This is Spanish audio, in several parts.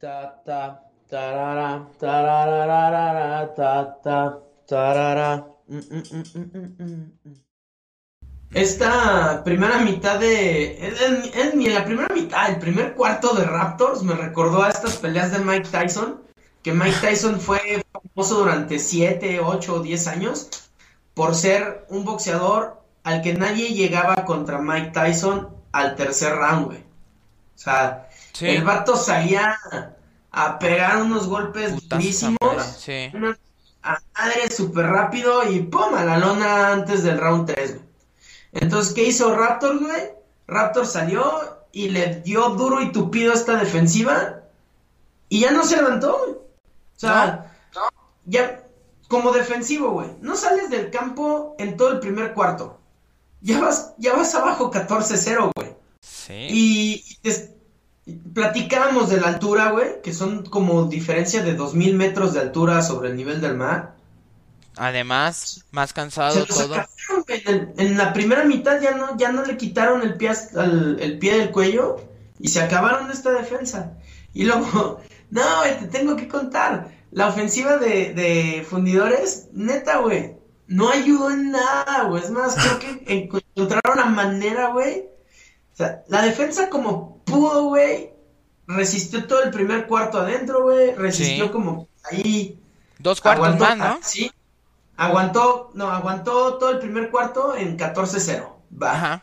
Ta, ta, tarara, tarararara, ta, ta, tarara. Mm, mm, mm. Esta primera mitad de. En, en- en la primera mitad, el primer cuarto de Raptors me recordó a estas peleas de Mike Tyson. Que Mike Tyson fue famoso durante 7, 8 o 10 años por ser un boxeador al que nadie llegaba contra Mike Tyson al tercer round, güey. O sea, Sí. el vato salía a pegar unos golpes durísimos, Sí. una a madre súper rápido y ¡pum! a la lona antes del round 3, güey. Entonces, ¿qué hizo Raptor, güey? Raptor salió y le dio duro y tupido a esta defensiva y ya no se levantó, güey. O sea, ya como defensivo, güey, no sales del campo en todo el primer cuarto. Ya vas, ya vas abajo 14-0, güey. Sí. Y platicábamos de la altura, güey, que son como diferencia de 2000 metros de altura sobre el nivel del mar. Además, más cansado todo. en, en la primera mitad ya no, ya no le quitaron el pie, el, el pie del cuello y se acabaron esta defensa. Y luego, no, güey, te tengo que contar. La ofensiva de, de fundidores, neta, güey, no ayudó en nada, güey. Es más, creo que encontraron la manera, güey. Sea, la defensa como pudo, güey, resistió todo el primer cuarto adentro, güey. Resistió Sí. como ahí. Dos cuartos Aguantó, más, ¿no? sí. Aguantó, no, aguantó todo el primer cuarto en 14-0. Va. Ajá.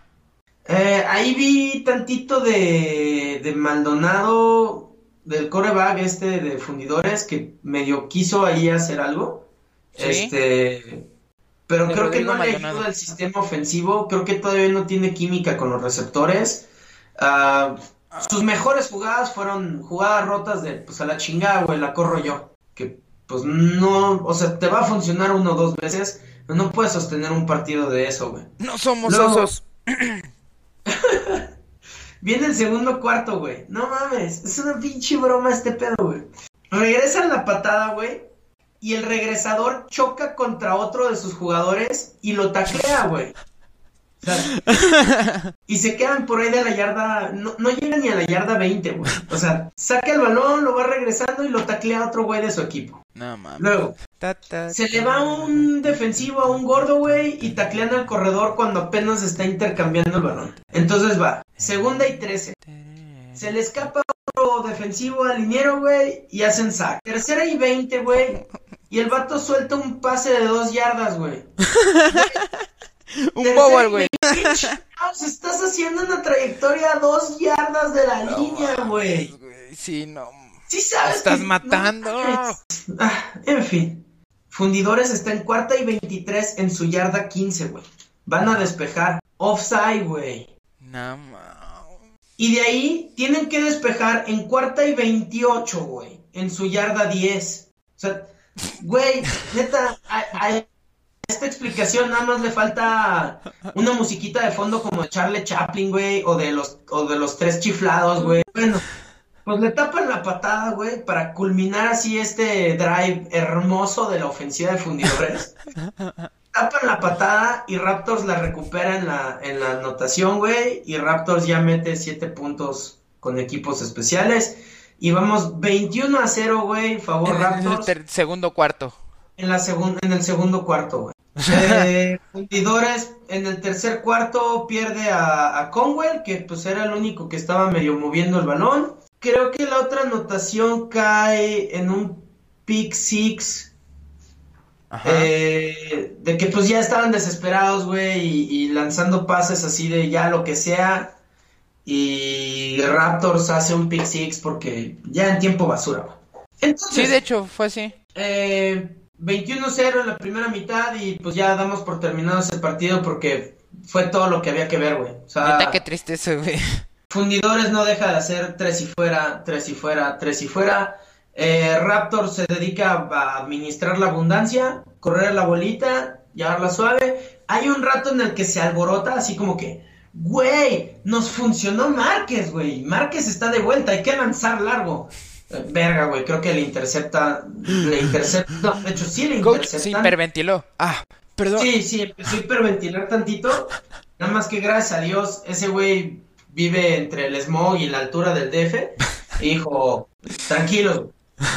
Eh, ahí vi tantito de, de Maldonado, del coreback este de fundidores, que medio quiso ahí hacer algo. Sí. Este, pero creo que no le Maldonado. ayuda al sistema ofensivo. Creo que todavía no tiene química con los receptores. Ah, sus mejores jugadas fueron jugadas rotas de, pues a la chingada, güey, la corro yo. Que, pues no, o sea, te va a funcionar uno o dos veces, pero no puedes sostener un partido de eso, güey. No somos Luego- osos. Viene el segundo cuarto, güey. No mames, es una pinche broma este pedo, güey. Regresan la patada, güey. Y el regresador choca contra otro de sus jugadores y lo taclea, güey. O sea, y se quedan por ahí de la yarda. No, no llega ni a la yarda 20, güey. O sea, saca el balón, lo va regresando y lo taclea a otro güey de su equipo. No mames. Luego, Ta, ta, se le va un defensivo a un gordo, güey, y taclean al corredor cuando apenas está intercambiando el balón. Entonces va, segunda y trece. Se le escapa otro defensivo al liniero, güey, y hacen sack. Tercera y veinte, güey, y el vato suelta un pase de dos yardas, güey. Un y güey. estás haciendo una trayectoria a dos yardas de la línea, güey. Sí, no. Sí sabes Estás que- matando. no. Ah, en fin. Fundidores está en cuarta y 23 en su yarda 15, güey. Van a despejar. Offside, güey. No. Y de ahí tienen que despejar en cuarta y 28, güey. En su yarda 10. O sea, güey, neta, a, esta explicación nada más le falta una musiquita de fondo como de Charlie Chaplin, güey, o de los, o de los tres chiflados, güey. Bueno, pues le tapan la patada, güey, para culminar así este drive hermoso de la ofensiva de fundidores. Tapan la patada y Raptors la recupera en la, en la anotación, güey. Y Raptors ya mete 7 puntos con equipos especiales. Y vamos 21 a 0, güey, favor En el Raptors. ter- segundo cuarto. En, la segun- en el segundo cuarto, güey. Eh, fundidores en el tercer cuarto pierde a, a Conwell, que pues era el único que estaba medio moviendo el balón. Creo que la otra anotación cae en un pick six Ajá. eh, de que pues ya estaban desesperados, güey, y, y lanzando pases así de ya lo que sea. Y Raptors hace un pick six porque ya en tiempo basura. Entonces, Sí, de hecho, fue así. eh, 21-0 en la primera mitad y pues ya damos por terminado ese partido porque fue todo lo que había que ver, güey. O sea, Neta, qué tristeza, güey. Fundidores no deja de hacer tres y fuera, tres y fuera, tres y fuera. Eh, Raptor se dedica a administrar la abundancia, correr la bolita, llevarla suave. Hay un rato en el que se alborota así como que, güey, nos funcionó Márquez, güey. Márquez está de vuelta, hay que lanzar largo. Eh, verga, güey, creo que le intercepta, le intercepta, no, de hecho sí le Coach se interceptan. hiperventiló. Ah, perdón. Sí, sí, empezó a hiperventilar tantito. Nada más que gracias a Dios, ese güey vive entre el smog y la altura del DF. Y dijo, Tranquilo,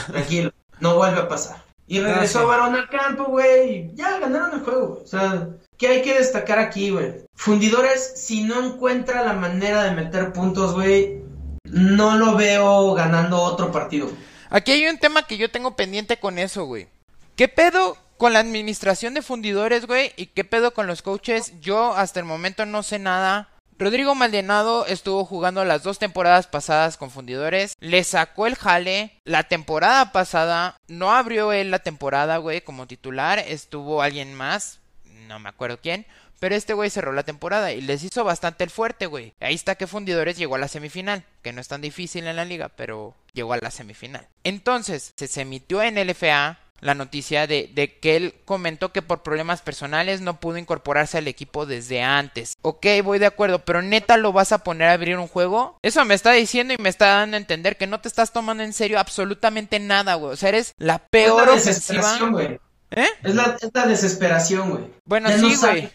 tranquilo. No vuelve a pasar. Y regresó. Varón al campo, güey. y Ya ganaron el juego, güey. O sea, ¿qué hay que destacar aquí, güey? Fundidores, si no encuentra la manera de meter puntos, güey, no lo veo ganando otro partido. Aquí hay un tema que yo tengo pendiente con eso, güey. ¿Qué pedo con la administración de fundidores, güey? ¿Y qué pedo con los coaches? Yo hasta el momento no sé nada. Rodrigo Maldonado estuvo jugando las dos temporadas pasadas con fundidores. Le sacó el jale. La temporada pasada no abrió él la temporada, güey, como titular. Estuvo alguien más. No me acuerdo quién. Pero este güey cerró la temporada y les hizo bastante el fuerte, güey. Ahí está que Fundidores llegó a la semifinal, que no es tan difícil en la liga, pero llegó a la semifinal. Entonces, se, emitió en LFA la noticia de, de que él comentó que por problemas personales no pudo incorporarse al equipo desde antes. Ok, voy de acuerdo, pero neta lo vas a poner a abrir un juego. Eso me está diciendo y me está dando a entender que no te estás tomando en serio absolutamente nada, güey. O sea, eres la peor ofensiva. güey. ¿Eh? Es la, es la desesperación, güey. Bueno, Ya sí, güey.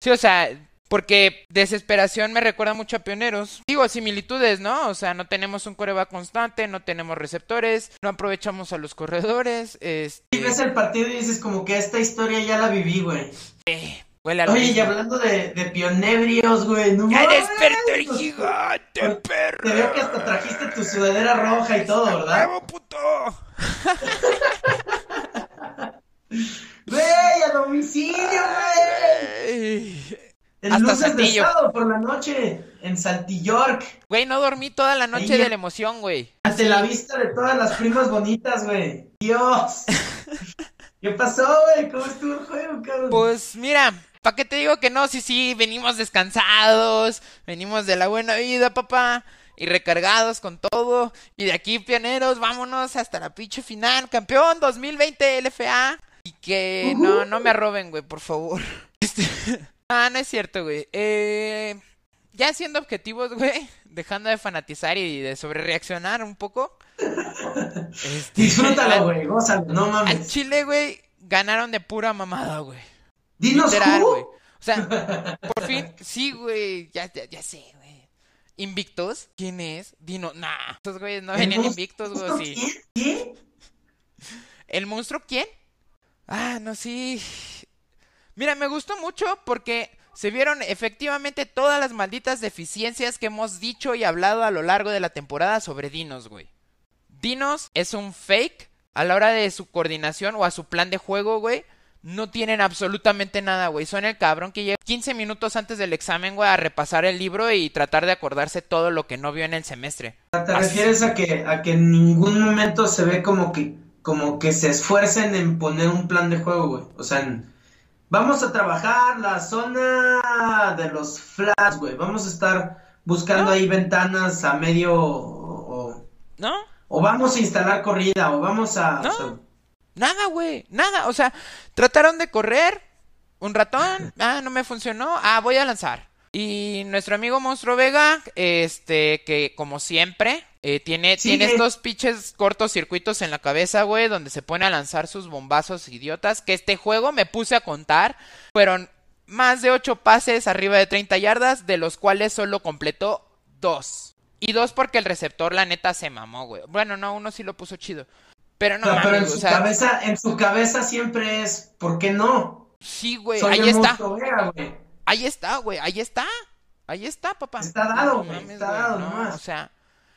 Sí, o sea, porque desesperación me recuerda mucho a pioneros. Digo, similitudes, ¿no? O sea, no tenemos un coreback constante, no tenemos receptores, no aprovechamos a los corredores. Este, Y ves el partido y dices como que esta historia ya la viví, güey. eh, Oye, y mismo. hablando de, de pionebrios, güey, no ¡Ya despertó el gigante, perro! Te veo que hasta trajiste tu sudadera roja y todo, ¿verdad? ¡Huevo, puto! Güey, a domicilio, güey. Ey. En Hasta luces de sábado por la noche, en Saltillork, Güey, no dormí toda la noche de la emoción, güey. ante la vista de todas las primas bonitas, güey. Dios. ¿Qué pasó, güey? ¿Cómo estuvo el juego, cabrón? Pues mira, ¿para qué te digo que no? Sí, sí, venimos descansados, venimos de la buena vida, papá, y recargados con todo. Y de aquí, pioneros, vámonos hasta la pinche final, campeón 2020 LFA. Y que no, no me arroben, güey, por favor. Este... Ah, no es cierto, güey. Eh... Ya siendo objetivos, güey, dejando de fanatizar y de sobrereaccionar un poco. Este, Disfrútalo, güey, gózalo, no Al mames. Chile, güey, ganaron de pura mamada, güey. Dinos Literal, güey. O sea, por fin, sí, güey, ya, ya, ya sé, güey. ¿Invictos? ¿Quién es? Dino, nah, esos güeyes no ¿El venían invictos, güey, sí. quién? ¿Quién? ¿El monstruo quién? Ah, no, sí. Mira, me gustó mucho porque se vieron efectivamente todas las malditas deficiencias que hemos dicho y hablado a lo largo de la temporada sobre Dinos, güey. Dinos es un fake a la hora de su coordinación o a su plan de juego, güey. No tienen absolutamente nada, güey. Son el cabrón que llega 15 minutos antes del examen, güey, a repasar el libro y tratar de acordarse todo lo que no vio en el semestre. ¿Te refieres a que, a que en ningún momento se ve como que, como que se esfuercen en poner un plan de juego, güey? O sea, en- vamos a trabajar la zona de los flats, güey. Vamos a estar buscando No. ahí ventanas a medio o, o- ¿No? o vamos a instalar corrida o vamos a... No. o sea, Nada, güey, nada. O sea, trataron de correr un ratón. Ah, no me funcionó. Ah, voy a lanzar. Y nuestro amigo Monstruo Vega, este, que como siempre, eh, tiene, tiene estos pinches cortocircuitos en la cabeza, güey, donde se pone a lanzar sus bombazos idiotas. Que este juego me puse a contar. Fueron más de 8 pases arriba de 30 yardas, de los cuales solo completó dos. Y dos porque el receptor, la neta, se mamó, güey. Bueno, no, uno sí lo puso chido. Pero no pero en su o sea, cabeza, en su cabeza siempre es, ¿por qué no? Sí, güey, Soy ahí está. güey. Ahí está, güey, ahí está. Ahí está, papá. Está dado, No güey, mames, está güey, dado no, nomás. O sea,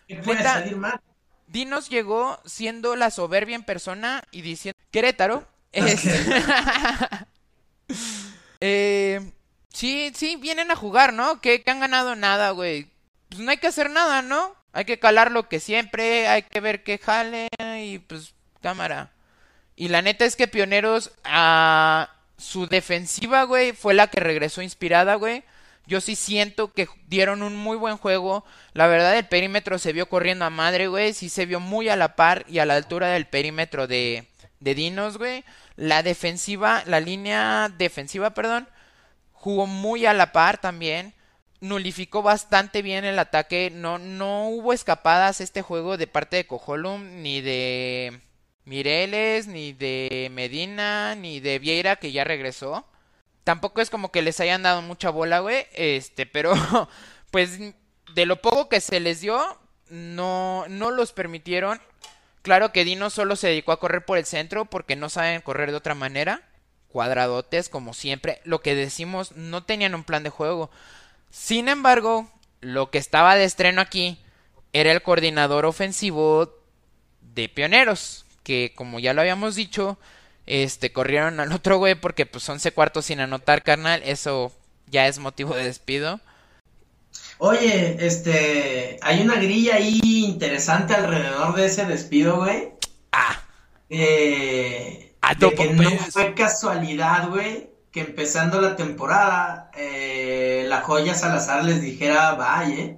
¿Qué puede Neta. salir mal? Dinos llegó siendo la soberbia en persona y diciendo Querétaro es eh, sí, sí, vienen a jugar, ¿no? Que, que han ganado nada, güey. Pues no hay que hacer nada, ¿no? Hay que calar lo que siempre, hay que ver que jale y pues cámara. Y la neta es que Pioneros a su defensiva, güey, fue la que regresó inspirada, güey. Yo sí siento que dieron un muy buen juego. La verdad, el perímetro se vio corriendo a madre, güey. Sí se vio muy a la par y a la altura del perímetro de, de Dinos, güey. La defensiva, la línea defensiva, perdón, jugó muy a la par también. Nulificó bastante bien el ataque. No, no hubo escapadas este juego de parte de Cojolum, ni de Mireles, ni de Medina, ni de Vieira, que ya regresó. Tampoco es como que les hayan dado mucha bola, güey. Este, pero pues de lo poco que se les dio, no, no los permitieron. Claro que Dino solo se dedicó a correr por el centro porque no saben correr de otra manera. Cuadradotes, como siempre. Lo que decimos, no tenían un plan de juego. Sin embargo, lo que estaba de estreno aquí era el coordinador ofensivo de Pioneros. Que como ya lo habíamos dicho, este, corrieron al otro güey porque pues 11 cuartos sin anotar, carnal. Eso ya es motivo de despido. Oye, este, hay una grilla ahí interesante alrededor de ese despido, güey. Ah. Eh, Ah, de que no pues. fue casualidad, güey, que empezando la temporada, eh, la joya Salazar les dijera, vaya, eh.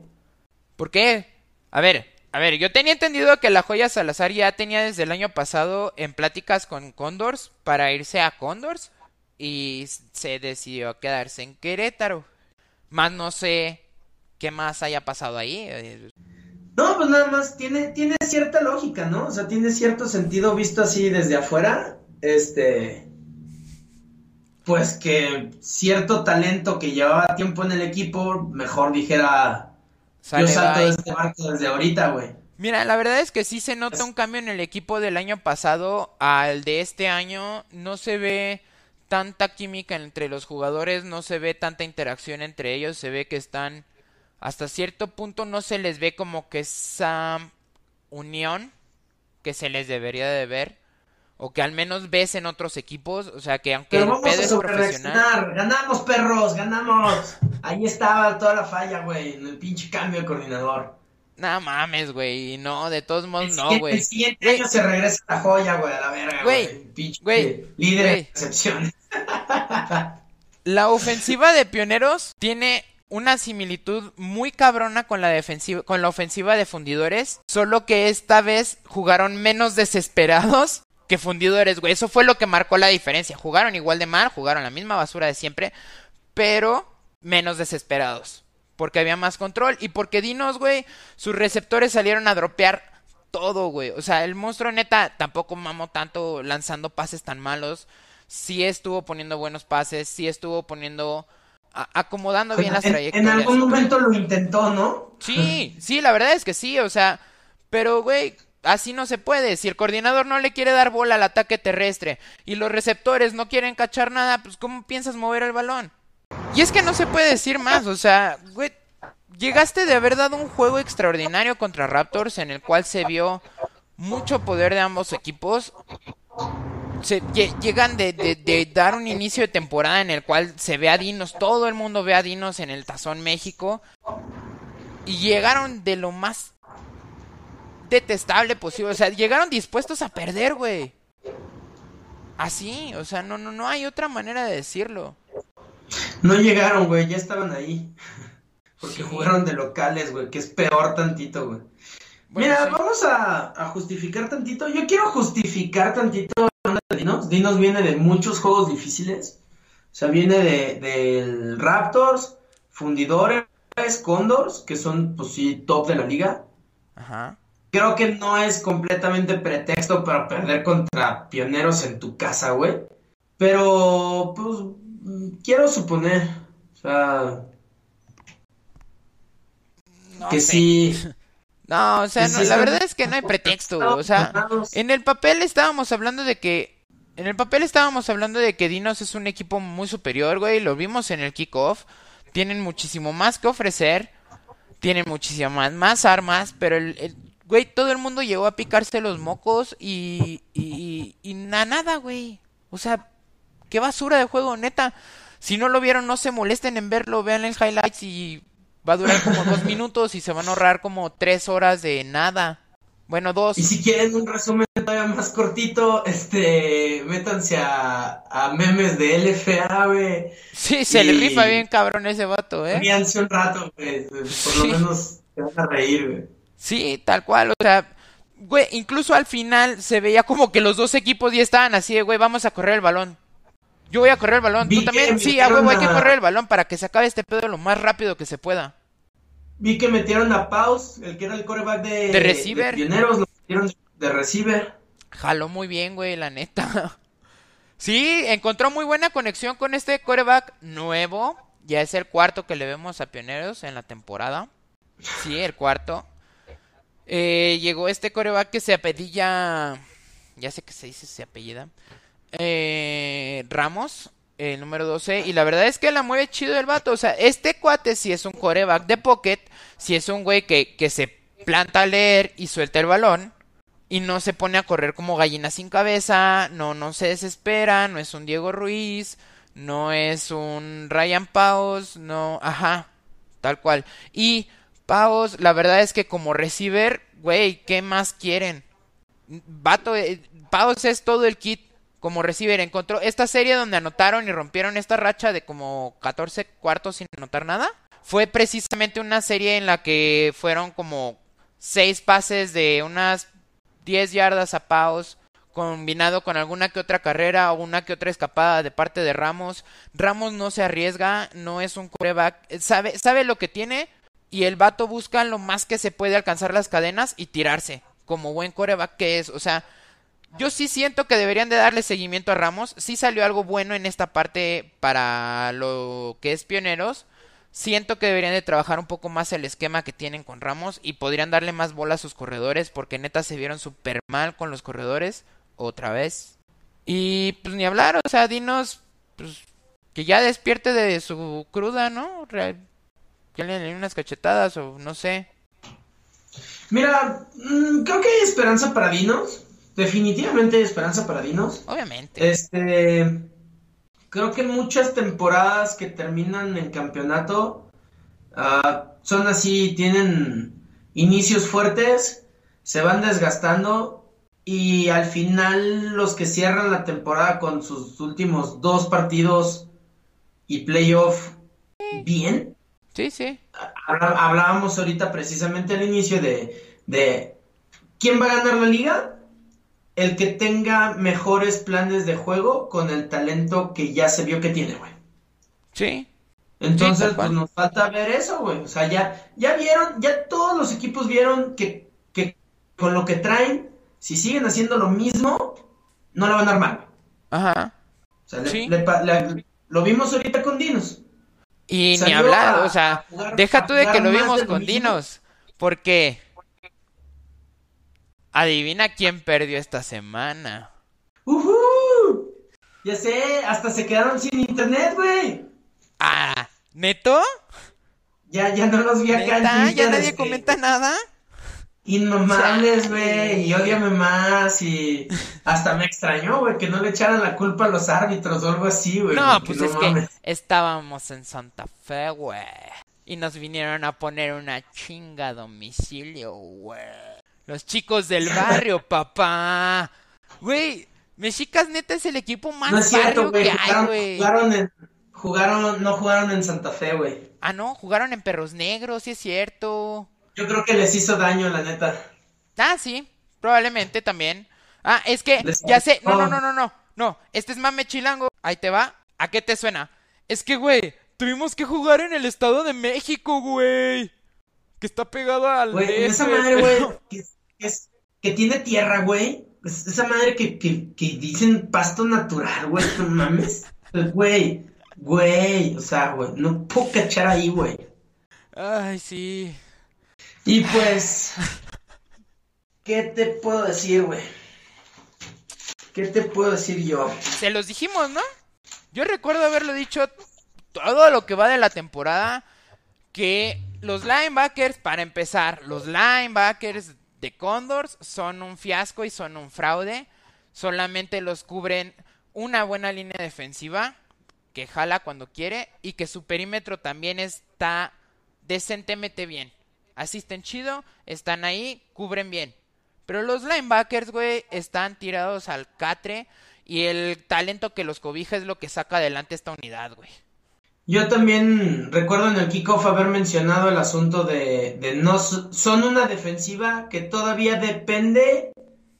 ¿Por qué? A ver, a ver, yo tenía entendido que la joya Salazar ya tenía desde el año pasado en pláticas con Condors para irse a Condors y se decidió quedarse en Querétaro. Más no sé qué más haya pasado ahí. eh, No, pues nada más tiene, tiene cierta lógica, ¿no? O sea, tiene cierto sentido visto así desde afuera. Este. Pues que cierto talento que llevaba tiempo en el equipo, mejor dijera. Sale, yo salto bye. de este barco desde ahorita, güey. Mira, la verdad es que sí se nota un cambio en el equipo del año pasado al de este año. No se ve tanta química entre los jugadores, no se ve tanta interacción entre ellos, se ve que están hasta cierto punto no se les ve como que esa unión que se les debería de ver o que al menos ves en otros equipos, o sea que aunque Pero vamos a es profesional. Ganamos, perros, ganamos. Ahí estaba toda la falla, güey, en el pinche cambio de coordinador. no mames, güey, no, de todos modos El no, güey. el siguiente año se regresa la joya, güey, a la verga, Güey. Pinche líder güey. de excepciones. La ofensiva de Pioneros tiene una similitud muy cabrona con la defensiva, con la ofensiva de Fundidores, solo que esta vez jugaron menos desesperados que Fundidores, güey. Eso fue lo que marcó la diferencia. Jugaron igual de mal, jugaron la misma basura de siempre, pero menos desesperados, porque había más control y porque Dinos, güey, sus receptores salieron a dropear todo, güey. O sea, el monstruo neta tampoco mamó tanto lanzando pases tan malos. Sí estuvo poniendo buenos pases, sí estuvo poniendo a- acomodando bien las trayectorias. En algún momento lo intentó, ¿no? Sí, sí, la verdad es que sí, o sea, pero güey, así no se puede. Si el coordinador no le quiere dar bola al ataque terrestre y los receptores no quieren cachar nada, pues ¿cómo piensas mover el balón? Y es que no se puede decir más, o sea, güey, llegaste de haber dado un juego extraordinario contra Raptors en el cual se vio mucho poder de ambos equipos. Se, lle- llegan de, de- de dar un inicio de temporada en el cual se ve a Dinos, todo el mundo ve a Dinos en el Tazón México. Y llegaron de lo más detestable posible. O sea, llegaron dispuestos a perder, güey. Así, o sea, no, no, no hay otra manera de decirlo. No llegaron, güey, ya estaban ahí. Porque Sí. jugaron de locales, güey, que es peor tantito, güey. Bueno, Mira, sí. vamos a, a justificar tantito. Yo quiero justificar tantito Dinos. Dinos viene de muchos juegos difíciles. O sea, viene de del Raptors, Fundidores, Condors, que son, pues sí, top de la liga. Ajá. Creo que no es completamente pretexto para perder contra pioneros en tu casa, güey. Pero, pues, quiero suponer, o sea, No que sé. sí. No, o sea, no, la verdad es que no hay pretexto, O sea, en el papel estábamos hablando de que. En el papel estábamos hablando de que Dinos es un equipo muy superior, güey. Lo vimos en el kickoff. Tienen muchísimo más que ofrecer. Tienen muchísimas más, más armas. Pero el, el- güey, todo el mundo llegó a picarse los mocos y. Y, y, y na- nada, güey. O sea, qué basura de juego, neta. Si no lo vieron, no se molesten en verlo. Vean el highlights y va a durar como dos minutos y se van a ahorrar como tres horas de nada. Bueno, dos. Y si quieren un resumen todavía más cortito, este, métanse a, a memes de LFA, güey. Sí, se le y- rifa bien cabrón ese vato, ¿eh? Ríanse un rato, güey. Por Sí. lo menos te van a reír, güey. Sí, tal cual, o sea, güey, incluso al final se veía como que los dos equipos ya estaban así de, güey, vamos a correr el balón. Yo voy a correr el balón, Vi tú también, sí, a huevo, hay que a- correr el balón para que se acabe este pedo lo más rápido que se pueda. Vi que metieron a Paus, el que era el coreback de, De receiver. Pioneros, lo metieron de receiver. Jaló muy bien, güey, la neta. Sí, encontró muy buena conexión con este coreback nuevo. Ya es el cuarto que le vemos a Pioneros en la temporada. Sí, el cuarto. Eh, llegó este coreback que se apellida. Ya sé que se dice, se apellida. Eh, Ramos, el número 12. Y la verdad es que la mueve chido el vato. O sea, este cuate, si es un coreback de pocket, si es un güey que, que se planta a leer y suelta el balón. Y no se pone a correr como gallina sin cabeza. No, no se desespera. No es un Diego Ruiz. No es un Ryan Paus. No, ajá. Tal cual. Y Paus, la verdad es que como receiver, güey, ¿qué más quieren? Vato, eh, es todo el kit como receiver. Encontró esta serie donde anotaron y rompieron esta racha de como 14 cuartos sin anotar nada. Fue precisamente una serie en la que fueron como 6 pases de unas 10 yardas a Paus combinado con alguna que otra carrera o una que otra escapada de parte de Ramos. Ramos no se arriesga, no es un coreback, sabe, sabe lo que tiene y el vato busca lo más que se puede alcanzar las cadenas y tirarse, como buen coreback que es. O sea, yo sí siento que deberían de darle seguimiento a Ramos. Sí salió algo bueno en esta parte para lo que es pioneros. Siento que deberían de trabajar un poco más el esquema que tienen con Ramos y podrían darle más bola a sus corredores porque neta se vieron súper mal con los corredores otra vez. Y pues ni hablar, o sea, dinos pues, que ya despierte de su cruda, ¿no? Que le den unas cachetadas o no sé. Mira, mm, creo que hay esperanza para Dinos. Definitivamente hay esperanza para Dinos. Obviamente. Este. Creo que muchas temporadas que terminan en campeonato uh, son así, tienen inicios fuertes, se van desgastando y al final los que cierran la temporada con sus últimos dos partidos y playoff bien. Sí, sí. Hablábamos ahorita precisamente al inicio de, de quién va a ganar la liga. El que tenga mejores planes de juego con el talento que ya se vio que tiene, güey. Sí. Entonces, pues nos falta ver eso, güey. O sea, ya, ya vieron, ya todos los equipos vieron que, que con lo que traen si siguen haciendo lo mismo, no la van a armar. Ajá. O sea, lo vimos ahorita con Dinos. Y ni hablar, o sea, deja tú de que lo vimos con Dinos, porque adivina quién perdió esta semana. ¡Uhú! Ya sé, hasta se quedaron sin internet, güey. Ah, ¿neto? Ya, ya no los vi acá en ¿Ya nadie comenta nada? Inmamables, güey, y odiame más, y hasta me extrañó, güey, que no le echaran la culpa a los árbitros o algo así, güey. No, pues es que estábamos en Santa Fe, güey, y nos vinieron a poner una chinga a domicilio, güey. Los chicos del barrio, papá. Güey, Mexicas neta es el equipo más no es cierto, güey, jugaron, Jugaron, en, jugaron, no jugaron en Santa Fe, güey. Ah, no, jugaron en Perros Negros, sí es cierto. Yo creo que les hizo daño, la neta. Ah, sí, probablemente también. Ah, es que, ya sé, no, no, no, no, no, no, este es mame chilango, ahí te va, ¿a qué te suena? Es que, güey, tuvimos que jugar en el Estado de México, güey, que está pegado al... Güey, esa madre, güey, que, tiene tierra, güey, esa madre que, que, que dicen pasto natural, güey, no mames, güey, güey, o sea, güey, no puedo cachar ahí, güey. Ay, sí. Y pues, ¿qué te puedo decir, güey? ¿Qué te puedo decir yo? Se los dijimos, ¿no? Yo recuerdo haberlo dicho todo lo que va de la temporada, que los linebackers, para empezar, los linebackers de Condors son un fiasco y son un fraude. Solamente los cubren una buena línea defensiva que jala cuando quiere y que su perímetro también está decentemente bien asisten chido, están ahí, cubren bien. Pero los linebackers, güey, están tirados al catre y el talento que los cobija es lo que saca adelante esta unidad, güey. Yo también recuerdo en el kickoff haber mencionado el asunto de, de no son una defensiva que todavía depende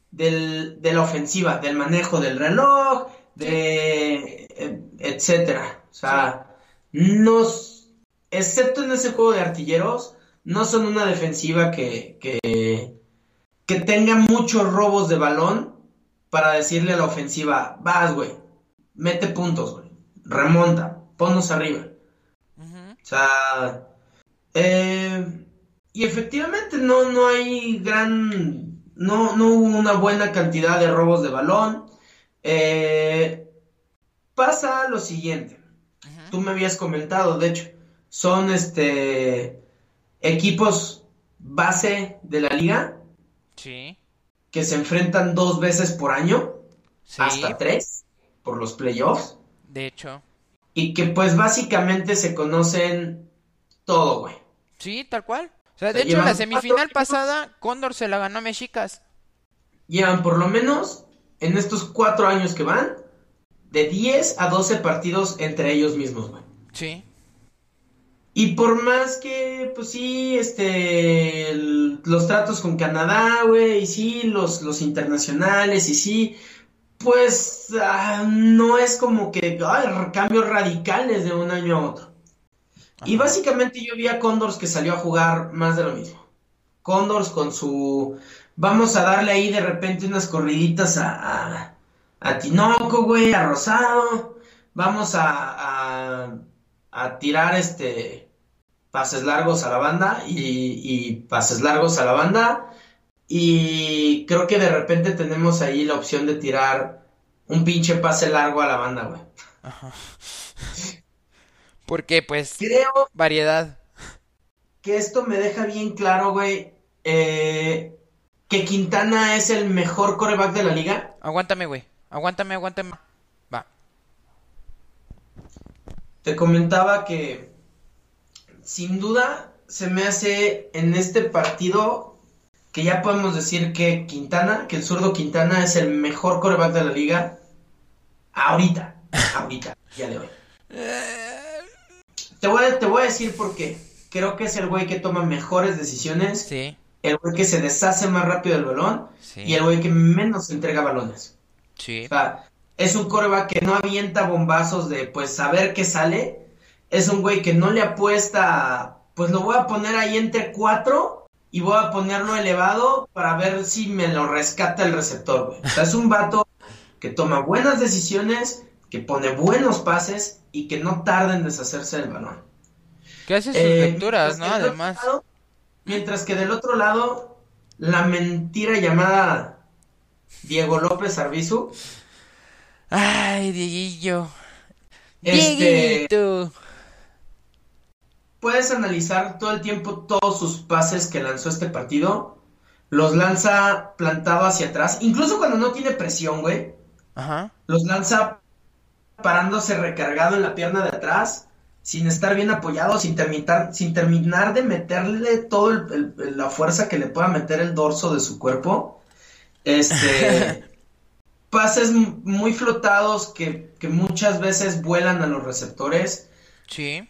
del, de la ofensiva, del manejo del reloj, de e, etcétera. O sea, nos excepto en ese juego de artilleros, no son una defensiva que, que, que tenga muchos robos de balón para decirle a la ofensiva, vas, güey, mete puntos, güey, remonta, ponnos arriba. O sea, eh, y efectivamente no, no hay gran, no, no hubo una buena cantidad de robos de balón. Eh, pasa lo siguiente. Tú me habías comentado, de hecho, son este equipos base de la liga. Sí. Que se enfrentan dos veces por año. Hasta tres. Por los playoffs. De hecho. Y que pues básicamente se conocen todo, güey. Sí, tal cual. O sea, de hecho, la semifinal pasada, Cóndor se la ganó a Mexicas. Llevan por lo menos, en estos cuatro años que van, de 10 a 12 partidos entre ellos mismos, güey. Sí. Y por más que, pues sí, este, los tratos con Canadá, güey, y sí, los, los internacionales, y sí, pues ah, no es como que ay, cambios radicales de un año a otro. Y básicamente yo vi a Condors que salió a jugar más de lo mismo. Condors con su... Vamos a darle ahí de repente unas corriditas a, a, Tinoco, güey, a Rosado. Vamos a, a, tirar este pases largos a la banda y, y pases largos a la banda. Y creo que de repente tenemos ahí la opción de tirar un pinche pase largo a la banda, güey. Ajá. Porque, pues, creo variedad. Que esto me deja bien claro, güey, eh, que Quintana es el mejor coreback de la liga. Aguántame, güey. Aguántame, aguántame. Va. Te comentaba que, sin duda, se me hace en este partido que ya podemos decir que Quintana, que el zurdo Quintana es el mejor coreback de la liga. Ahorita, ahorita, ya de hoy. Te voy, a, te voy a decir por qué. Creo que es el güey que toma mejores decisiones. Sí. El güey que se deshace más rápido del balón. Y el güey que menos entrega balones. Sí. O sea, es un coreback que no avienta bombazos de pues saber qué sale. Es un güey que no le apuesta, pues lo voy a poner ahí entre cuatro y voy a ponerlo elevado para ver si me lo rescata el receptor, güey. O sea, es un vato que toma buenas decisiones, que pone buenos pases y que no tarda en deshacerse del balón. Que hace sus eh, lecturas, ¿no? Además. mientras que del otro lado, la mentira llamada Diego López Arbizu. Ay, Dieguillo. Este, Puedes analizar todo el tiempo todos sus pases que lanzó este partido. Los lanza plantado hacia atrás. Incluso cuando no tiene presión, güey. Ajá. Los lanza parándose recargado en la pierna de atrás, sin estar bien apoyado, sin, terminar, sin terminar de meterle toda la fuerza que le pueda meter el dorso de su cuerpo. Este. pases muy flotados que, muchas veces vuelan a los receptores. Sí.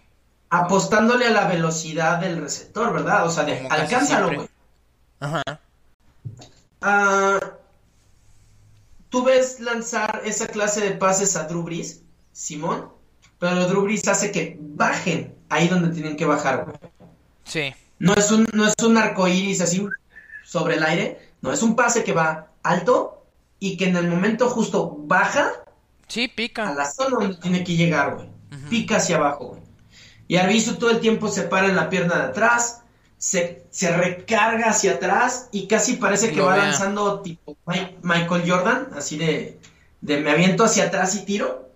Apostándole a la velocidad del receptor, ¿verdad? O sea, de, alcánzalo, güey. Ajá. Ah, tú ves lanzar esa clase de pases a Drew Brees, Simón, pero Drew Brees hace que bajen ahí donde tienen que bajar, güey. Sí. No es un, no es un arco iris así sobre el aire, no, es un pase que va alto y que en el momento justo baja. Sí, pica. A la zona donde tiene que llegar, güey. Pica hacia abajo, güey. Y Arviso todo el tiempo se para en la pierna de atrás, se, recarga hacia atrás y casi parece que va lanzando tipo Michael Jordan, así de, de me aviento hacia atrás y tiro.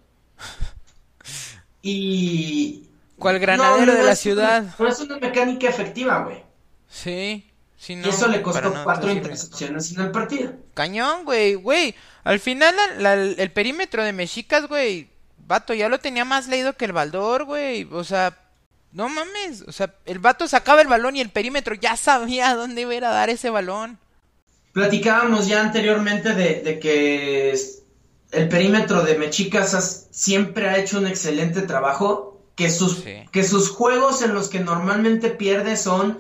Y... ¿Cuál granadero de la ciudad? no es una mecánica efectiva, güey. Sí. y eso le costó cuatro intercepciones en el partido. Cañón, güey, güey. Al final el perímetro de Mexicas, güey, vato, ya lo tenía más leído que el Baldor, güey. O sea, no mames, o sea, el vato sacaba el balón y el perímetro ya sabía dónde iba a ir a dar ese balón. Platicábamos ya anteriormente de, que el perímetro de Mechicas siempre ha hecho un excelente trabajo, que sus, que sus juegos en los que normalmente pierde son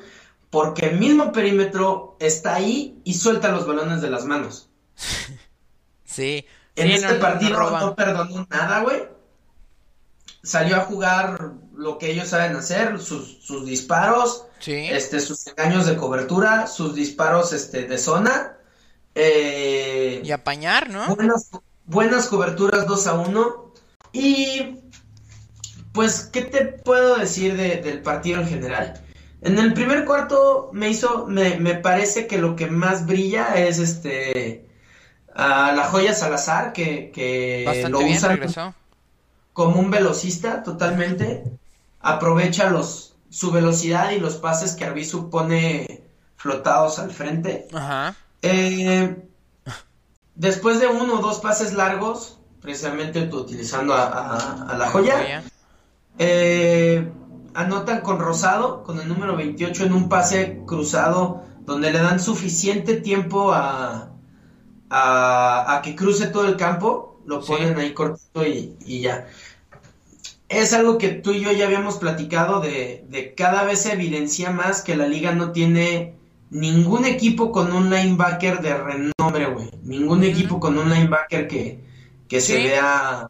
porque el mismo perímetro está ahí y suelta los balones de las manos. sí. En este partido no perdonó nada, güey salió a jugar lo que ellos saben hacer, sus, sus disparos, este, sus engaños de cobertura, sus disparos este, de zona. Eh, y apañar, ¿no? Buenas, buenas coberturas 2 a 1. Y pues, ¿qué te puedo decir del partido en general? En el primer cuarto me hizo, me, me parece que lo que más brilla es este a la joya Salazar, que, que Bastante lo bien, usan regresó. Como un velocista totalmente. Aprovecha los, su velocidad y los pases que Arbizu pone flotados al frente. Ajá. Eh, después de uno o dos pases largos, precisamente utilizando a, a- a la joya, eh, anotan con Rosado, con el número 28, en un pase cruzado, donde le dan suficiente tiempo a, a, a que cruce todo el campo, lo Sí. ponen ahí cortito y, y ya. Es algo que tú y yo ya habíamos platicado de, de cada vez se evidencia más que la liga no tiene ningún equipo con un linebacker de renombre, güey. Ningún equipo con un linebacker que, que se vea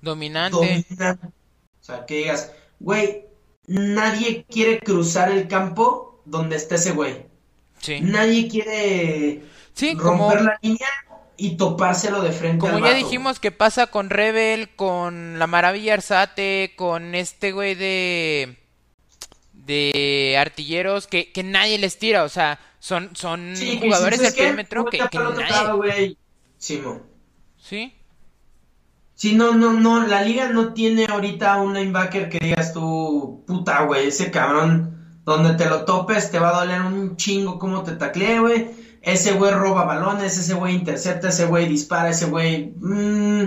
Dominante. dominante. O sea, que digas, güey, nadie quiere cruzar el campo donde está ese güey. Sí. Nadie quiere Sí, como, romper la línea y topárselo de frente como al ya vato, dijimos que pasa con Rebel, con la Maravilla Arzate, con este güey de de artilleros que, que nadie les tira, o sea, son, son. Sí, jugadores del "¿Sabes qué? perímetro que, que nadie. lado, güey". Simón. Sí, Sí, no, no, no, la liga no tiene ahorita un linebacker que digas tú, puta, güey, ese cabrón, donde te lo topes te va a doler un chingo cómo te taclee, güey. Ese güey roba balones, ese güey intercepta, ese güey dispara, ese güey... mm,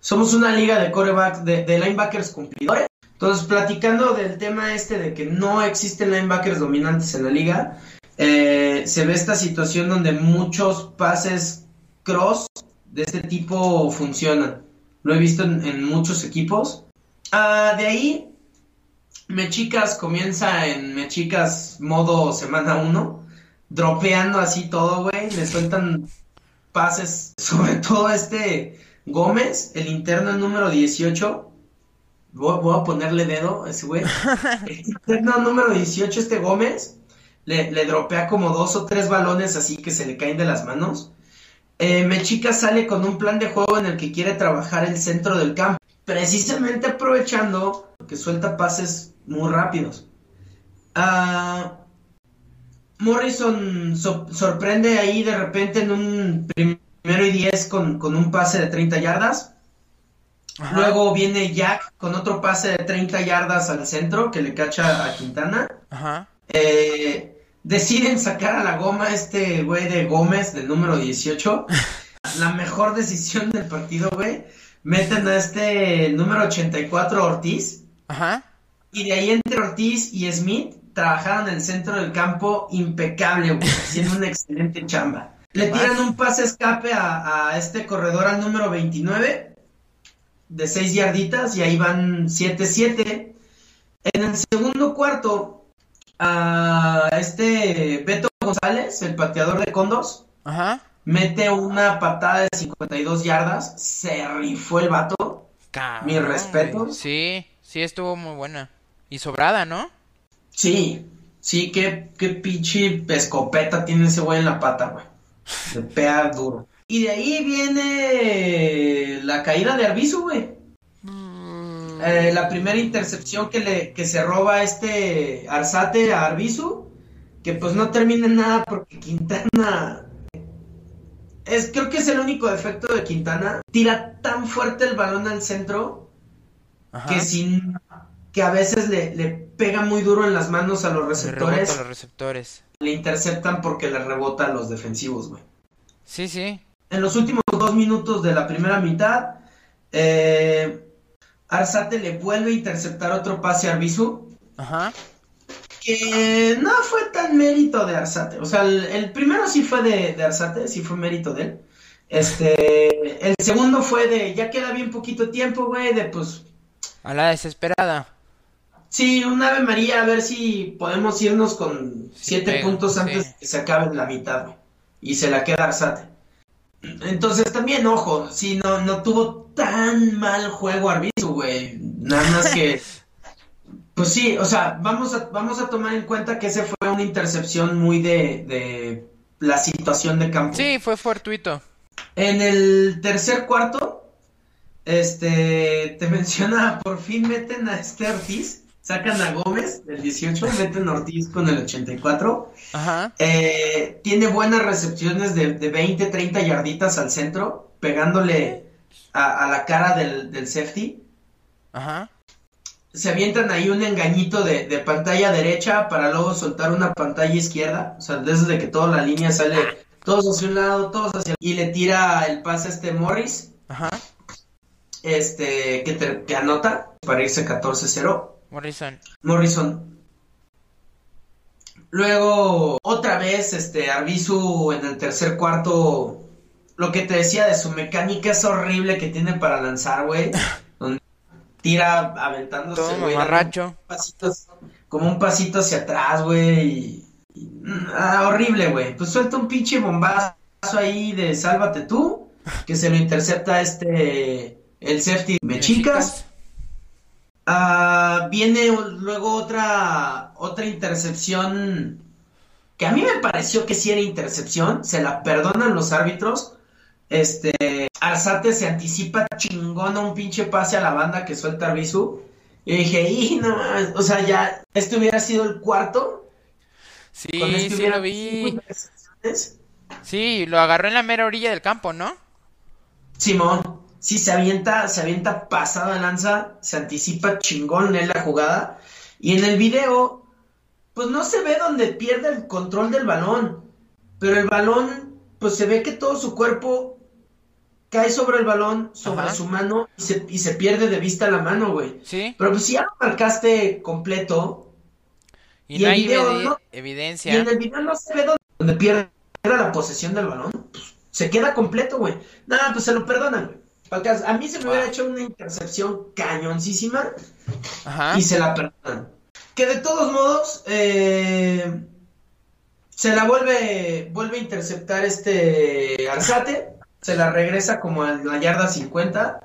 somos una liga de coreback, de, de linebackers cumplidores. Entonces, platicando del tema este de que no existen linebackers dominantes en la liga, eh, se ve esta situación donde muchos pases cross de este tipo funcionan. Lo he visto en, muchos equipos. Ah, de ahí, Mechicas comienza en Mechicas modo semana 1, dropeando así todo, güey. Le sueltan pases, sobre todo este Gómez, el interno número 18. Voy, voy a ponerle dedo a ese güey. El interno número 18, este Gómez, le, le dropea como dos o tres balones así que se le caen de las manos. Eh, Mechica sale con un plan de juego en el que quiere trabajar el centro del campo, precisamente aprovechando que suelta pases muy rápidos. Ah, Morrison so- sorprende ahí de repente en un primero y diez con, con un pase de 30 yardas. Ajá. Luego viene Jack con otro pase de 30 yardas al centro que le cacha a Quintana. Ajá. Eh, deciden sacar a la goma este güey de Gómez, del número 18. La mejor decisión del partido, güey. Meten a este número 84 Ortiz. Ajá. Y de ahí entre Ortiz y Smith trabajaron en el centro del campo impecable, güey. Haciendo una excelente chamba. Le tiran un pase escape a, a este corredor al número 29 de 6 yarditas y ahí van 7-7. En el segundo cuarto, a este Beto González, el pateador de Condos, Ajá. mete una patada de 52 yardas. Se rifó el vato. Cabrón, Mis respetos. Sí, sí estuvo muy buena. Y sobrada, ¿no? Sí, sí, qué, qué pinche escopeta tiene ese güey en la pata, güey. Se pega duro. Y de ahí viene la caída de Arbizu, güey. Eh, la primera intercepción que le que se roba este Arzate a Arbizu, que pues no termina en nada porque Quintana es creo que es el único defecto de Quintana, tira tan fuerte el balón al centro Ajá. que sin que a veces le, le pega muy duro en las manos a los Le receptores, rebota a los receptores. le interceptan porque le rebota a los defensivos, güey. Sí, sí. En los últimos dos minutos de la primera mitad, eh, Arzate le vuelve a interceptar otro pase a Arbizu, Ajá. que no fue tan mérito de Arzate. O sea, el, el primero sí fue de, de Arzate, sí fue mérito de él. Este, el segundo fue de, ya queda bien poquito tiempo, güey, de pues, A la desesperada. Sí, un Ave María, a ver si podemos irnos con Sí, siete puntos sí. antes de que se acabe la mitad, güey. Y se la queda Arzate. Entonces también, ojo, si no, no tuvo tan mal juego Arbizu, güey. Nada más que, pues sí, o sea, vamos a, vamos a tomar en cuenta que ese fue una intercepción muy de, de la situación de campo. Sí, fue fortuito. En el tercer cuarto, este, te menciona, por fin meten a este Ortiz. Sacan a Gómez, del 18, meten a Ortiz con el 84. Ajá. Eh, tiene buenas recepciones de, de 20, 30 yarditas al centro, pegándole a, a la cara del, del safety. Ajá. Se avientan ahí un engañito de, de pantalla derecha para luego soltar una pantalla izquierda. O sea, desde que toda la línea sale, todos hacia un lado, todos hacia Y le tira el pase a este Morris, Ajá. este, que, te- que anota para irse 14-0. Morrison. Morrison. Luego, otra vez, este, Arbizu en el tercer cuarto, lo que te decía de su mecánica es horrible que tiene para lanzar, güey. Donde tira aventándose, Todo güey, pasitos, como un pasito hacia atrás, güey. y- y- ah, horrible, güey. Pues suelta un pinche bombazo ahí de sálvate tú, que se lo intercepta este, el safety Mechicas. Ah, viene luego otra, otra intercepción que a mí me pareció que sí era intercepción, se la perdonan los árbitros. Este, Arzate se anticipa chingón a un pinche pase a la banda que suelta Arbizu. Y dije, y no mames", o sea, ya, este hubiera sido el cuarto. Sí, este lo vi. Sí, lo agarró en la mera orilla del campo, ¿no? Simón, sí, se avienta, se avienta pasada lanza, se anticipa chingón en la jugada. Y en el video, pues no se ve donde pierde el control del balón. Pero el balón, pues se ve que todo su cuerpo cae sobre el balón, sobre Ajá. su mano, y se, y se pierde de vista la mano, güey. Sí. Pero pues si ya lo marcaste completo, Y, Y no el hay video, ¿no? evidencia. y en el video no se ve donde, donde pierde la posesión del balón, pues, se queda completo, güey. Nada, pues se lo perdonan, güey. Porque a mí se me hubiera hecho una intercepción cañoncísima Ajá. y se la perdonan. Que de todos modos, eh, se la vuelve, vuelve a interceptar este Arzate, se la regresa como a la yarda 50.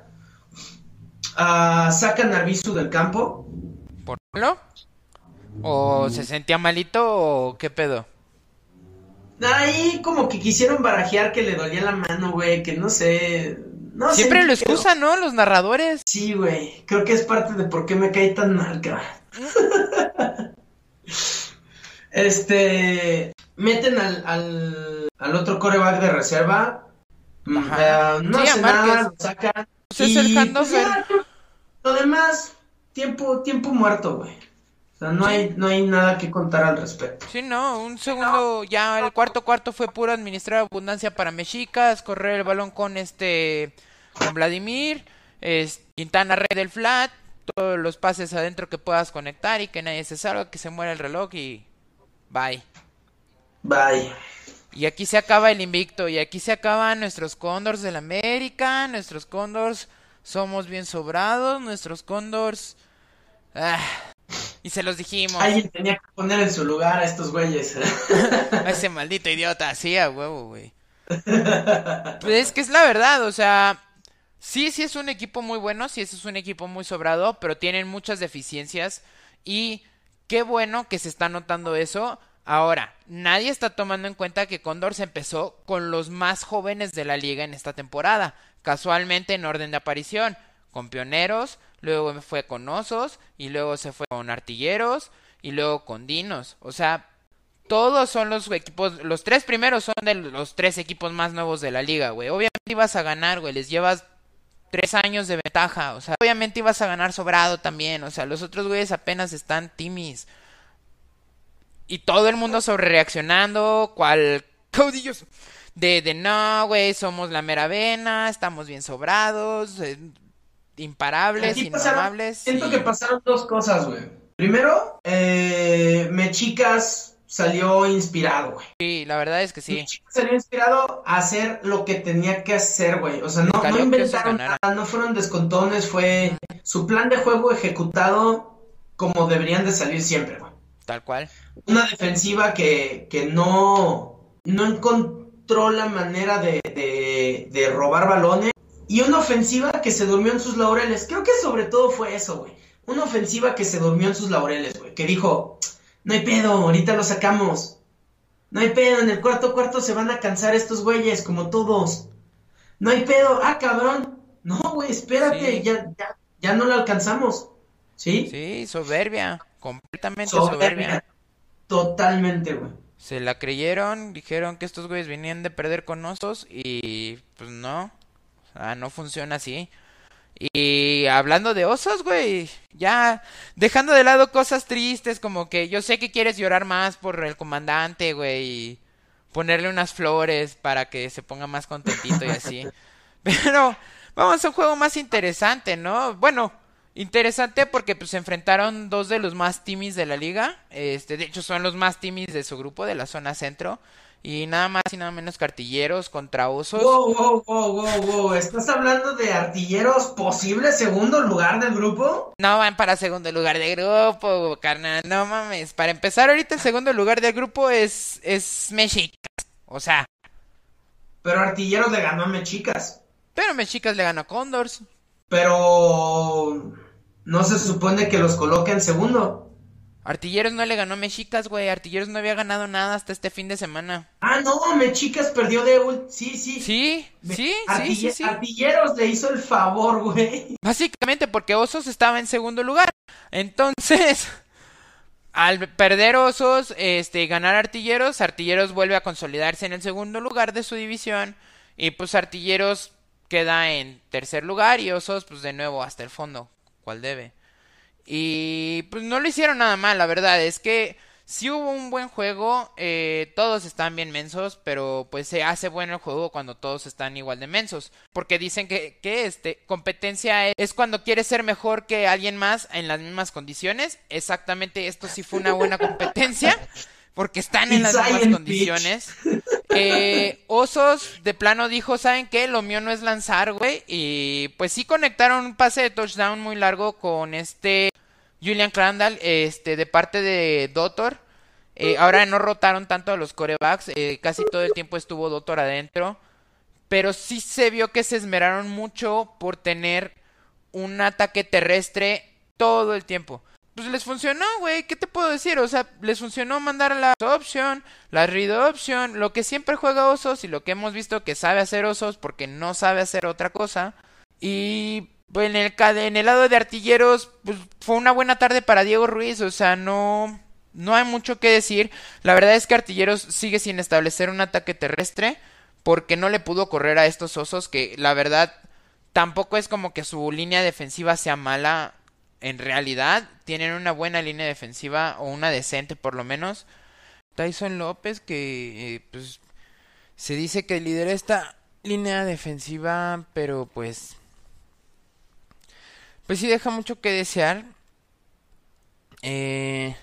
Ah, sacan a Arbizu del campo. ¿Por malo? ¿O se sentía malito o qué pedo? Ahí como que quisieron barajear que le dolía la mano, güey, que no sé. No Siempre lo excusan, ¿no? Los narradores. Sí, güey. Creo que es parte de por qué me cae tan mal, cabrón. este. Meten al, al, al otro coreback de reserva. Mm, Ajá. no Sí, hace nada, lo sacan. Pues es el y, handover. pues, ya, lo demás, tiempo, tiempo muerto, güey. Sea, no hay, no hay nada que contar al respecto. Sí, no, un segundo, ya el cuarto cuarto fue puro administrar abundancia para Mexicas, correr el balón con este, con Vladimir, es, Quintana red del flat, todos los pases adentro que puedas conectar y que nadie se salga, que se muera el reloj y bye. Bye. Y aquí se acaba el invicto, y aquí se acaban nuestros Condors del América, nuestros Condors somos bien sobrados, nuestros Condors... ah, y se los dijimos. Alguien tenía que poner en su lugar a estos güeyes. A ese maldito idiota, sí, a huevo, güey. Pues es que es la verdad, o sea, sí, sí es un equipo muy bueno, sí es un equipo muy sobrado, pero tienen muchas deficiencias y qué bueno que se está notando eso. Ahora, nadie está tomando en cuenta que Condor se empezó con los más jóvenes de la liga en esta temporada, casualmente en orden de aparición, con Pioneros, luego fue con Osos y luego se fue con Artilleros y luego con Dinos, o sea, todos son los equipos, los tres primeros son de los tres equipos más nuevos de la liga, güey. Obviamente ibas a ganar, güey, les llevas tres años de ventaja, o sea, obviamente ibas a ganar sobrado también, o sea, los otros güeyes apenas están timis. Y todo el mundo sobre reaccionando, cual caudillos. De, de no, güey, somos la mera vena, estamos bien sobrados, eh, imparables, Aquí pasaron-. Siento y- que pasaron dos cosas, güey. Primero, eh, Mechicas salió inspirado, güey. Sí, la verdad es que sí. Mechicas salió inspirado a hacer lo que tenía que hacer, güey. O sea, no, inventaron nada, no fueron descontones, fue su plan de juego ejecutado como deberían de salir siempre, güey. Tal cual. Una defensiva que, que no, no encontró la manera de, de, de robar balones. Y una ofensiva que se durmió en sus laureles. Creo que sobre todo fue eso, güey. Una ofensiva que se durmió en sus laureles, güey. Que dijo, no hay pedo, ahorita lo sacamos. No hay pedo, en el cuarto cuarto se van a cansar estos güeyes, como todos. No hay pedo, ah, cabrón. No, güey, espérate, Sí. ya, ya, ya no lo alcanzamos. ¿Sí? Sí, soberbia, completamente soberbia. Totalmente, güey. Se la creyeron, dijeron que estos güeyes venían de perder con osos y pues no, sea, no funciona así. Y hablando de osos, güey, ya dejando de lado cosas tristes como que yo sé que quieres llorar más por el comandante, güey, y ponerle unas flores para que se ponga más contentito y así. Pero vamos a un juego más interesante, ¿no? Bueno, interesante porque pues se enfrentaron dos de los más timis de la liga. Este, de hecho son los más timis de su grupo de la zona centro. Y nada más y nada menos que artilleros contra osos. Wow, wow, wow, wow, wow. ¿Estás hablando de artilleros posible segundo lugar del grupo? No van para segundo lugar de grupo, carnal. No mames. Para empezar, ahorita el segundo lugar del grupo es, es Mexicas. O sea. Pero artilleros le ganó a Mexicas. Pero Mexicas le ganó a Condors. Pero. No se supone que los coloque en segundo. Artilleros no le ganó a Mexicas, güey. Artilleros no había ganado nada hasta este fin de semana. Ah, no, Mexicas perdió de ult. Sí, sí. Sí, sí, Artille- sí, sí, sí. Artilleros le hizo el favor, güey. Básicamente porque Osos estaba en segundo lugar. Entonces, al perder Osos, este, ganar Artilleros, Artilleros vuelve a consolidarse en el segundo lugar de su división. Y pues Artilleros queda en tercer lugar y Osos, pues de nuevo hasta el fondo, cual debe. Y pues no lo hicieron nada mal, la verdad. Es que sí hubo un buen juego. eh, todos están bien mensos. Pero pues se hace bueno el juego cuando todos están igual de mensos. Porque dicen que, que este, competencia es, cuando quieres ser mejor que alguien más en las mismas condiciones. Exactamente, esto sí fue una buena competencia. Porque están en las mismas condiciones. Eh, Osos de plano dijo, ¿saben qué? Lo mío no es lanzar, güey. Y pues sí conectaron un pase de touchdown muy largo con este Julian Crandall, este, de parte de Dotor. Eh, ahora no rotaron tanto a los corebacks, eh, casi todo el tiempo estuvo Dotor adentro. Pero sí se vio que se esmeraron mucho por tener un ataque terrestre todo el tiempo. Pues les funcionó, güey, ¿qué te puedo decir? O sea, les funcionó mandar la option, la read option, lo que siempre juega Osos y lo que hemos visto que sabe hacer Osos porque no sabe hacer otra cosa. Y en el, en el lado de artilleros, pues fue una buena tarde para Diego Ruiz, o sea, no, no hay mucho que decir. La verdad es que artilleros sigue sin establecer un ataque terrestre porque no le pudo correr a estos osos que la verdad tampoco es como que su línea defensiva sea mala. En realidad tienen una buena línea defensiva o una decente por lo menos. Tyson López que eh, pues se dice que lidera esta línea defensiva, pero pues pues sí deja mucho que desear. Eh,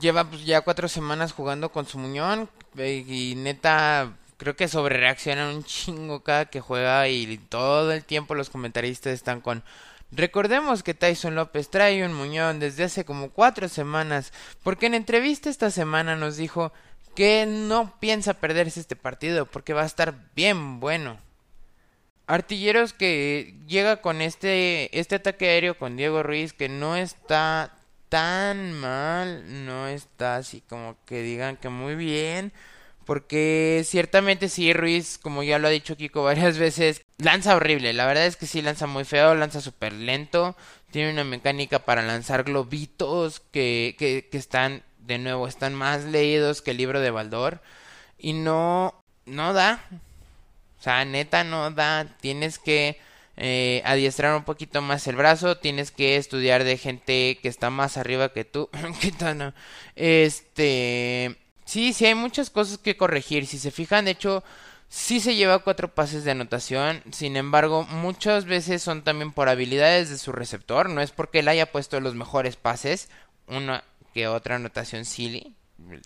lleva pues ya cuatro semanas jugando con su muñón eh, y neta creo que sobre reacciona un chingo cada que juega y todo el tiempo los comentaristas están con Recordemos que Tyson López trae un muñón desde hace como cuatro semanas, porque en entrevista esta semana nos dijo que no piensa perderse este partido, porque va a estar bien bueno. Artilleros que llega con este, este ataque aéreo con Diego Ruiz, que no está tan mal, no está así como que digan que muy bien. Porque ciertamente sí, Ruiz, como ya lo ha dicho Kiko varias veces, lanza horrible. La verdad es que sí lanza muy feo, lanza súper lento. Tiene una mecánica para lanzar globitos que, que, que están, de nuevo, están más leídos que el libro de Baldor. Y no, no da. O sea, neta no da. Tienes que eh, adiestrar un poquito más el brazo. Tienes que estudiar de gente que está más arriba que tú. Este... Sí, sí hay muchas cosas que corregir. Si se fijan, de hecho, sí se lleva cuatro pases de anotación. Sin embargo, muchas veces son también por habilidades de su receptor. No es porque él haya puesto los mejores pases. Una que otra anotación silly.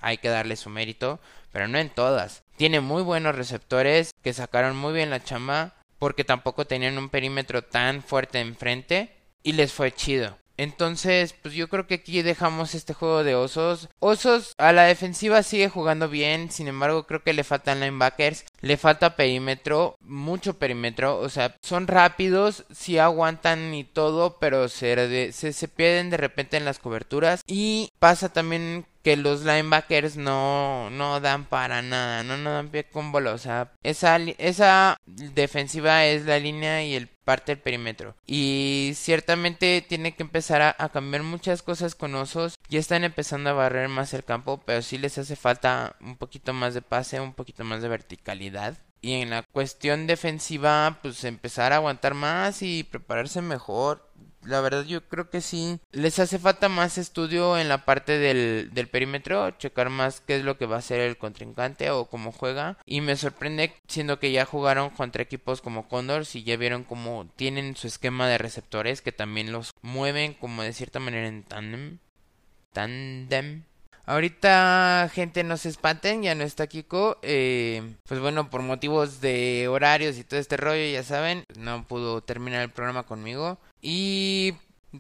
Hay que darle su mérito. Pero no en todas. Tiene muy buenos receptores que sacaron muy bien la chamba. Porque tampoco tenían un perímetro tan fuerte enfrente. Y les fue chido. Entonces, pues yo creo que aquí dejamos este juego de osos. Osos a la defensiva sigue jugando bien, sin embargo creo que le faltan linebackers, le falta perímetro, mucho perímetro, o sea, son rápidos, sí aguantan y todo, pero se, se pierden de repente en las coberturas. Y pasa también que los linebackers no, no dan para nada, no, no dan pie con bola, o sea, esa, esa defensiva es la línea y el parte del perímetro. Y ciertamente tiene que empezar a, a, cambiar muchas cosas con Osos. Ya están empezando a barrer más el campo, pero sí les hace falta un poquito más de pase, un poquito más de verticalidad. Y en la cuestión defensiva, pues empezar a aguantar más y prepararse mejor la verdad yo creo que sí. Les hace falta más estudio en la parte del, del perímetro, checar más qué es lo que va a hacer el contrincante o cómo juega. Y me sorprende siendo que ya jugaron contra equipos como Condors y ya vieron cómo tienen su esquema de receptores que también los mueven como de cierta manera en tandem. Tandem. Ahorita, gente, no se espanten, ya no está Kiko. Eh, pues bueno, por motivos de horarios y todo este rollo, ya saben, no pudo terminar el programa conmigo. Y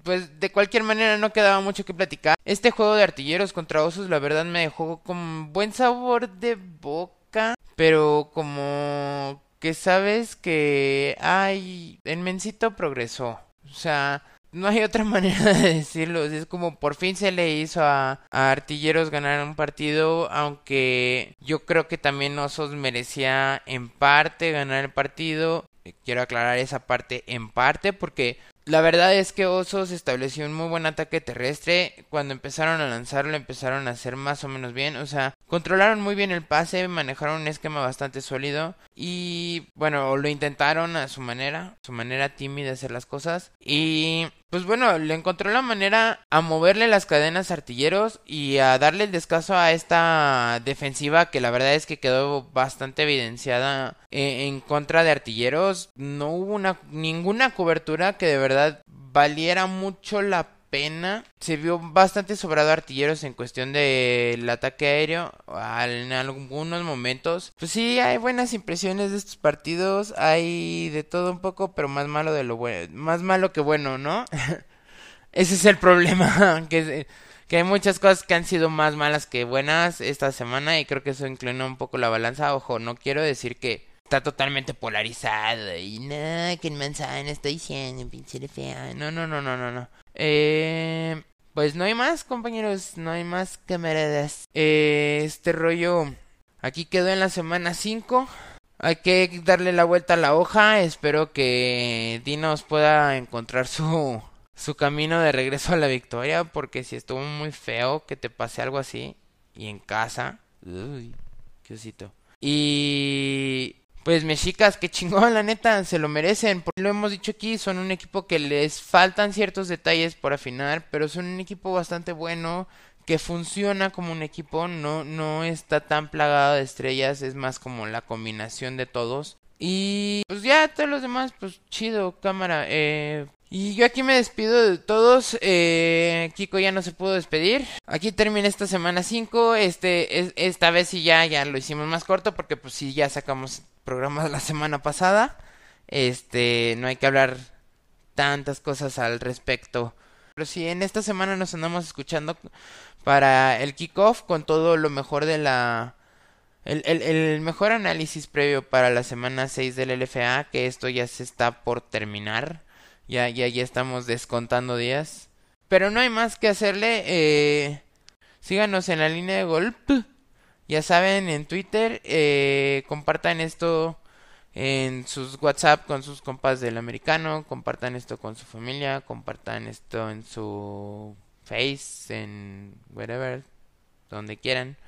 pues de cualquier manera no quedaba mucho que platicar. Este juego de artilleros contra osos, la verdad me dejó con buen sabor de boca, pero como que sabes que ay, el mencito progresó. O sea, no hay otra manera de decirlo. Es como por fin se le hizo a, Artilleros ganar un partido, aunque yo creo que también Osos merecía en parte ganar el partido. Quiero aclarar esa parte en parte porque la verdad es que Osos estableció un muy buen ataque terrestre. Cuando empezaron a lanzarlo, empezaron a hacer más o menos bien. O sea, controlaron muy bien el pase, manejaron un esquema bastante sólido. Y bueno, lo intentaron a su manera, su manera tímida de hacer las cosas. Y pues bueno, le encontró la manera a moverle las cadenas artilleros y a darle el descanso a esta defensiva que la verdad es que quedó bastante evidenciada eh, en contra de artilleros. No hubo una, ninguna cobertura que de verdad valiera mucho la pena. Se vio bastante sobrado artilleros en cuestión del ataque aéreo en algunos momentos. Pues sí, hay buenas impresiones de estos partidos. Hay de todo un poco, pero más malo de lo bueno. Más malo que bueno, ¿no? Ese es el problema. que, que hay muchas cosas que han sido más malas que buenas esta semana. Y creo que eso inclina un poco la balanza. Ojo, no quiero decir que está totalmente polarizado. Y no, que en manzana estoy diciendo, pinche fea. No, no, no, no, no, no. Eh, pues no hay más, compañeros, no hay más camaradas. Eh, este rollo aquí quedó en la semana 5. Hay que darle la vuelta a la hoja. Espero que Dinos pueda encontrar su, su camino de regreso a la victoria. Porque si estuvo muy feo que te pase algo así. Y en casa. Uy, qué osito. Y pues mexicas, que chingón, la neta, se lo merecen. Lo hemos dicho aquí, son un equipo que les faltan ciertos detalles por afinar, pero son un equipo bastante bueno, que funciona como un equipo, no, no está tan plagado de estrellas, es más como la combinación de todos. Y pues ya todos los demás, pues chido, cámara. Eh, y yo aquí me despido de todos. Eh, Kiko ya no se pudo despedir. Aquí termina esta semana 5. Este, esta vez sí ya, ya lo hicimos más corto porque pues sí ya sacamos programas la semana pasada. Este, no hay que hablar tantas cosas al respecto. Pero sí, en esta semana nos andamos escuchando para el kickoff con todo lo mejor de la... El, el, el, mejor análisis previo para la semana 6 del LFA, que esto ya se está por terminar. Ya, ya, ya estamos descontando días. Pero no hay más que hacerle. Eh, síganos en la línea de golpe. Ya saben, en Twitter, eh, compartan esto en sus WhatsApp con sus compas del americano, compartan esto con su familia, compartan esto en su Face, en wherever, donde quieran.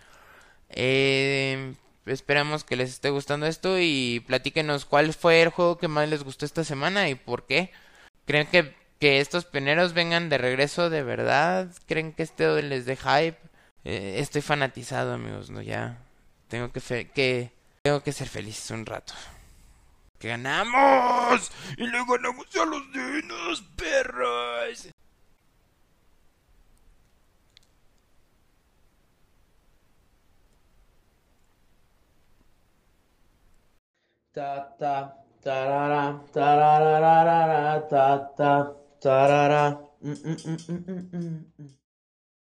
Eh, esperamos que les esté gustando esto y platíquenos cuál fue el juego que más les gustó esta semana y por qué. ¿Creen que, que estos pioneros vengan de regreso de verdad? ¿Creen que este les dé hype? Eh, estoy fanatizado, amigos, no ya. Tengo que, que tengo que ser feliz un rato. ¡Que ganamos! ¡Y le ganamos a los dinos, perros! Ta ta tarara tarara. Ta ta tarara mm, mm, mm,